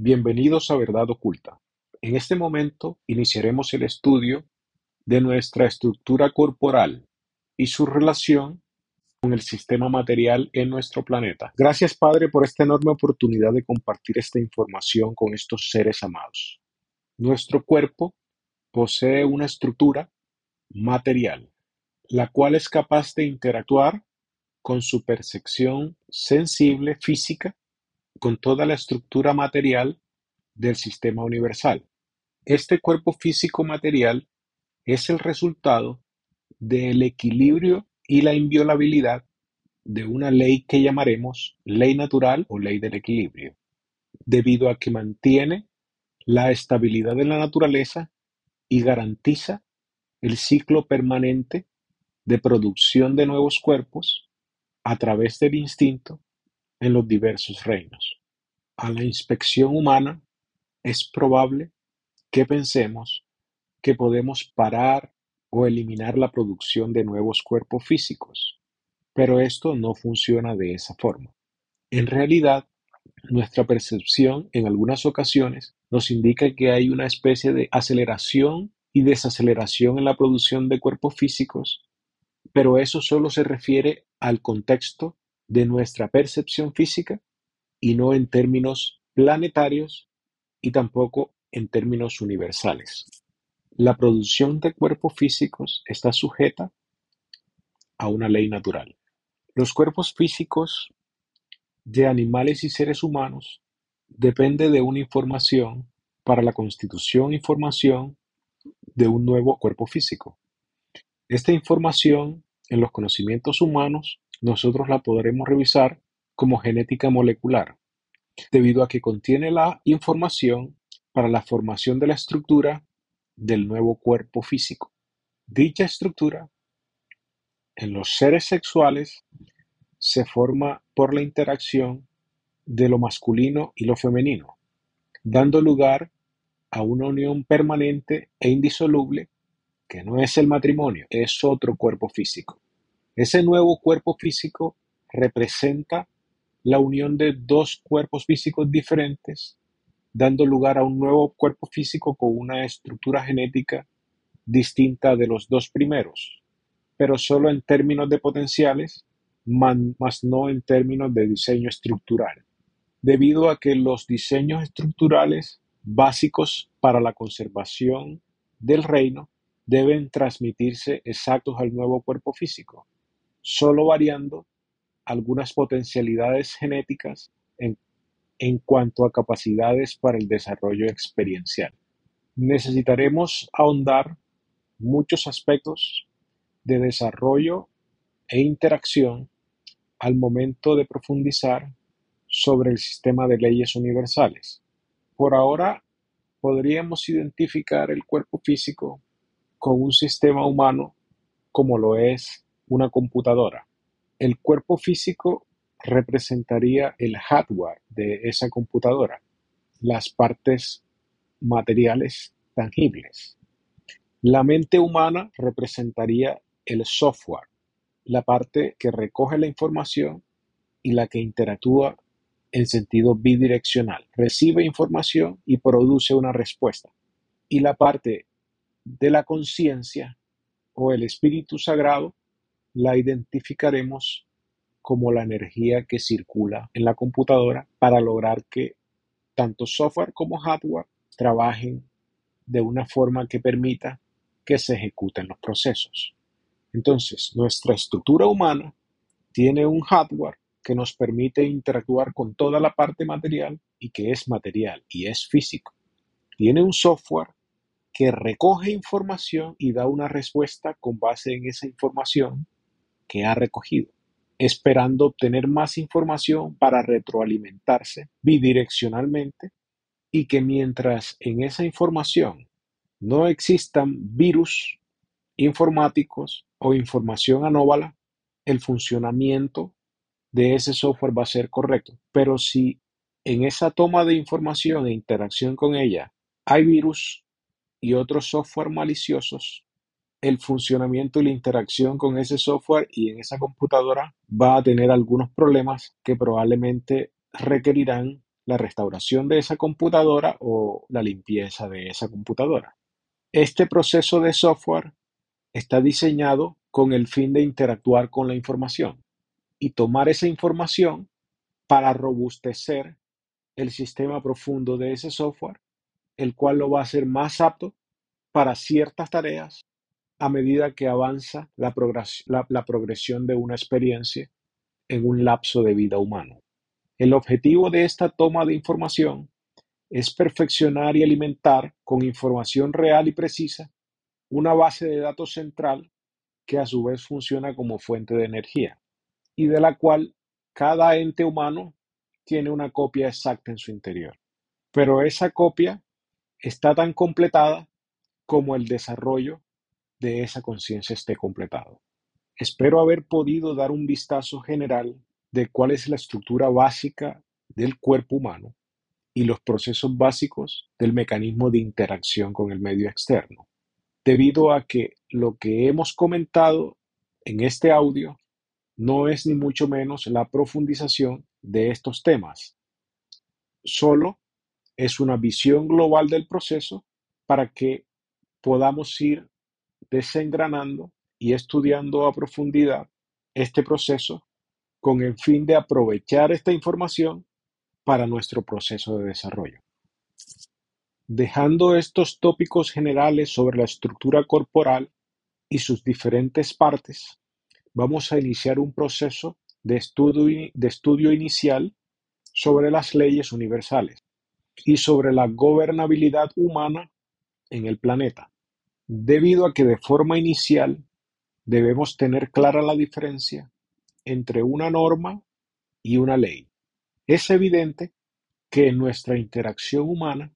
Bienvenidos a Verdad Oculta. En este momento iniciaremos el estudio de nuestra estructura corporal y su relación con el sistema material en nuestro planeta. Gracias Padre por esta enorme oportunidad de compartir esta información con estos seres amados. Nuestro cuerpo posee una estructura material, la cual es capaz de interactuar con su percepción sensible física con toda la estructura material del sistema universal. Este cuerpo físico material es el resultado del equilibrio y la inviolabilidad de una ley que llamaremos ley natural o ley del equilibrio, debido a que mantiene la estabilidad de la naturaleza y garantiza el ciclo permanente de producción de nuevos cuerpos a través del instinto en los diversos reinos. A la inspección humana es probable que pensemos que podemos parar o eliminar la producción de nuevos cuerpos físicos, pero esto no funciona de esa forma. En realidad, nuestra percepción en algunas ocasiones nos indica que hay una especie de aceleración y desaceleración en la producción de cuerpos físicos, pero eso solo se refiere al contexto de nuestra percepción física y no en términos planetarios y tampoco en términos universales. La producción de cuerpos físicos está sujeta a una ley natural. Los cuerpos físicos de animales y seres humanos depende de una información para la constitución y formación de un nuevo cuerpo físico. Esta información en los conocimientos humanos nosotros la podremos revisar como genética molecular, debido a que contiene la información para la formación de la estructura del nuevo cuerpo físico. Dicha estructura en los seres sexuales se forma por la interacción de lo masculino y lo femenino, dando lugar a una unión permanente e indisoluble que no es el matrimonio, es otro cuerpo físico. Ese nuevo cuerpo físico representa la unión de dos cuerpos físicos diferentes, dando lugar a un nuevo cuerpo físico con una estructura genética distinta de los dos primeros, pero solo en términos de potenciales, más no en términos de diseño estructural, debido a que los diseños estructurales básicos para la conservación del reino deben transmitirse exactos al nuevo cuerpo físico, solo variando algunas potencialidades genéticas en, en cuanto a capacidades para el desarrollo experiencial. Necesitaremos ahondar muchos aspectos de desarrollo e interacción al momento de profundizar sobre el sistema de leyes universales. Por ahora, podríamos identificar el cuerpo físico con un sistema humano como lo es una computadora. El cuerpo físico representaría el hardware de esa computadora, las partes materiales tangibles. La mente humana representaría el software, la parte que recoge la información y la que interactúa en sentido bidireccional, recibe información y produce una respuesta. Y la parte de la conciencia o el espíritu sagrado la identificaremos como la energía que circula en la computadora para lograr que tanto software como hardware trabajen de una forma que permita que se ejecuten los procesos. Entonces, nuestra estructura humana tiene un hardware que nos permite interactuar con toda la parte material y que es material y es físico. Tiene un software que recoge información y da una respuesta con base en esa información que ha recogido, esperando obtener más información para retroalimentarse bidireccionalmente y que mientras en esa información no existan virus informáticos o información anómala, el funcionamiento de ese software va a ser correcto. Pero si en esa toma de información e interacción con ella hay virus y otros software maliciosos, el funcionamiento y la interacción con ese software y en esa computadora va a tener algunos problemas que probablemente requerirán la restauración de esa computadora o la limpieza de esa computadora. Este proceso de software está diseñado con el fin de interactuar con la información y tomar esa información para robustecer el sistema profundo de ese software, el cual lo va a hacer más apto para ciertas tareas a medida que avanza la, progresión de una experiencia en un lapso de vida humano. El objetivo de esta toma de información es perfeccionar y alimentar con información real y precisa una base de datos central que a su vez funciona como fuente de energía y de la cual cada ente humano tiene una copia exacta en su interior. Pero esa copia está tan completada como el desarrollo de esa conciencia esté completado. Espero haber podido dar un vistazo general de cuál es la estructura básica del cuerpo humano y los procesos básicos del mecanismo de interacción con el medio externo, debido a que lo que hemos comentado en este audio no es ni mucho menos la profundización de estos temas, solo es una visión global del proceso para que podamos ir desengranando y estudiando a profundidad este proceso con el fin de aprovechar esta información para nuestro proceso de desarrollo. Dejando estos tópicos generales sobre la estructura corporal y sus diferentes partes, vamos a iniciar un proceso de estudio, de estudio inicial sobre las leyes universales y sobre la gobernabilidad humana en el planeta debido a que de forma inicial debemos tener clara la diferencia entre una norma y una ley. Es evidente que en nuestra interacción humana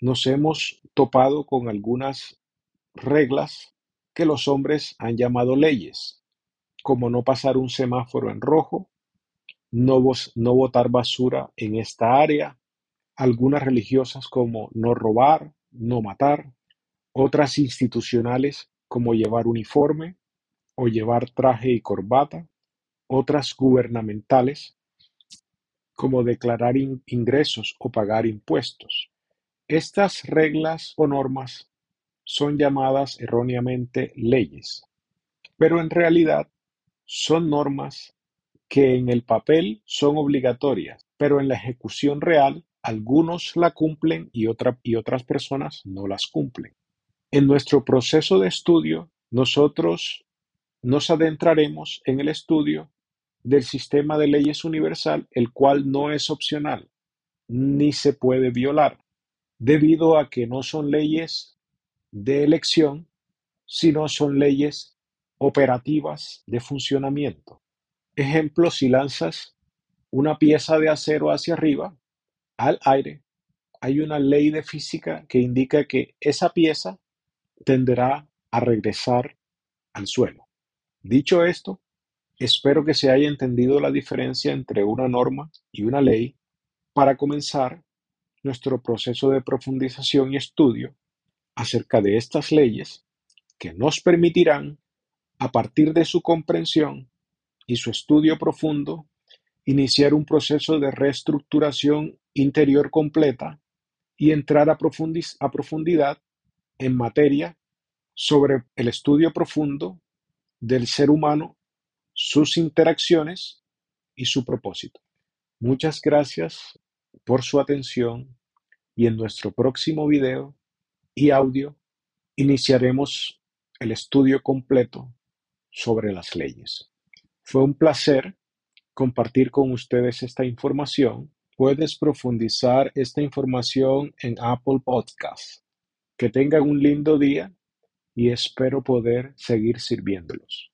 nos hemos topado con algunas reglas que los hombres han llamado leyes, como no pasar un semáforo en rojo, no, no botar basura en esta área, algunas religiosas como no robar, no matar, otras institucionales como llevar uniforme o llevar traje y corbata, otras gubernamentales como declarar ingresos o pagar impuestos. Estas reglas o normas son llamadas erróneamente leyes, pero en realidad son normas que en el papel son obligatorias, pero en la ejecución real algunos la cumplen y, y otras personas no las cumplen. En nuestro proceso de estudio, nosotros nos adentraremos en el estudio del sistema de leyes universal, el cual no es opcional ni se puede violar, debido a que no son leyes de elección, sino son leyes operativas de funcionamiento. Ejemplo, si lanzas una pieza de acero hacia arriba, al aire, hay una ley de física que indica que esa pieza tenderá a regresar al suelo. Dicho esto, espero que se haya entendido la diferencia entre una norma y una ley para comenzar nuestro proceso de profundización y estudio acerca de estas leyes que nos permitirán, a partir de su comprensión y su estudio profundo, iniciar un proceso de reestructuración interior completa y entrar a, profundidad en materia sobre el estudio profundo del ser humano, sus interacciones y su propósito. Muchas gracias por su atención y en nuestro próximo video y audio iniciaremos el estudio completo sobre las leyes. Fue un placer compartir con ustedes esta información. Puedes profundizar esta información en Apple Podcasts. Que tengan un lindo día y espero poder seguir sirviéndolos.